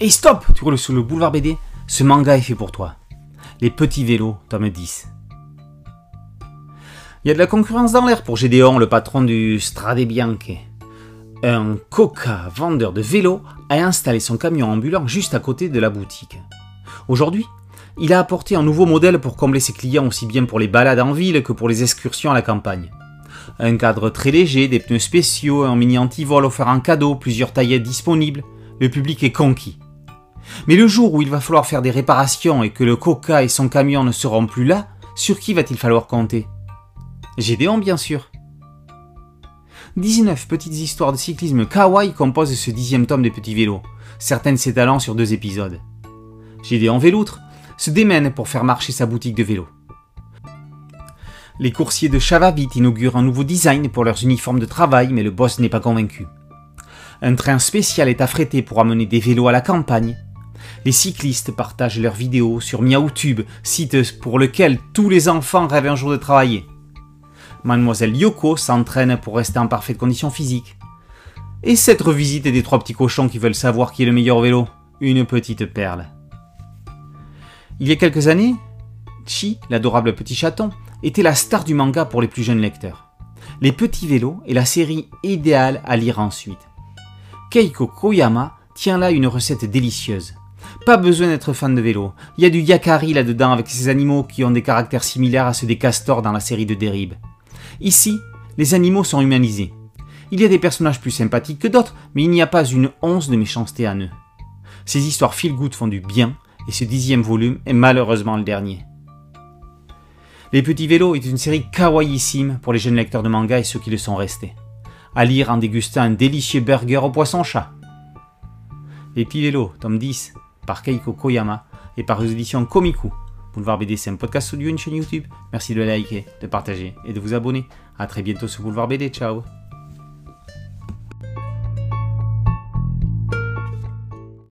Hey stop Tu roules sur le boulevard BD Ce manga est fait pour toi. Les petits vélos, tome 10. Il y a de la concurrence dans l'air pour Gédéon, le patron du Strade Bianche. Un coca vendeur de vélos a installé son camion ambulant juste à côté de la boutique. Aujourd'hui, il a apporté un nouveau modèle pour combler ses clients aussi bien pour les balades en ville que pour les excursions à la campagne. Un cadre très léger, des pneus spéciaux, un mini antivol offert en cadeau, plusieurs taillettes disponibles. Le public est conquis. Mais le jour où il va falloir faire des réparations et que le Coca et son camion ne seront plus là, sur qui va-t-il falloir compter? Gédéon, bien sûr. 19 petites histoires de cyclisme kawaii composent ce dixième tome des petits vélos, certaines s'étalant sur deux épisodes. Gédéon Véloutre se démène pour faire marcher sa boutique de vélos. Les coursiers de Chavavit inaugurent un nouveau design pour leurs uniformes de travail, mais le boss n'est pas convaincu. Un train spécial est affrété pour amener des vélos à la campagne. Les cyclistes partagent leurs vidéos sur MiaoTube, site pour lequel tous les enfants rêvent un jour de travailler. Mademoiselle Yoko s'entraîne pour rester en parfaite condition physique. Et cette revisite des trois petits cochons qui veulent savoir qui est le meilleur vélo Une petite perle. Il y a quelques années, Chi, l'adorable petit chaton, était la star du manga pour les plus jeunes lecteurs. Les petits vélos est la série idéale à lire ensuite. Keiko Koyama tient là une recette délicieuse. Pas besoin d'être fan de vélo. Il y a du yakari là-dedans avec ces animaux qui ont des caractères similaires à ceux des castors dans la série de Derib. Ici, les animaux sont humanisés. Il y a des personnages plus sympathiques que d'autres, mais il n'y a pas une once de méchanceté en eux. Ces histoires feel good font du bien, et ce dixième volume est malheureusement le dernier. Les Petits Vélos est une série kawaïissime pour les jeunes lecteurs de manga et ceux qui le sont restés. À lire en dégustant un délicieux burger au poisson-chat. Les Petits Vélos, tome 10, par Keiko Koyama et par les éditions Komiku. Boulevard BD, c'est un podcast audio, une chaîne YouTube. Merci de liker, de partager et de vous abonner. A très bientôt sur Boulevard BD. Ciao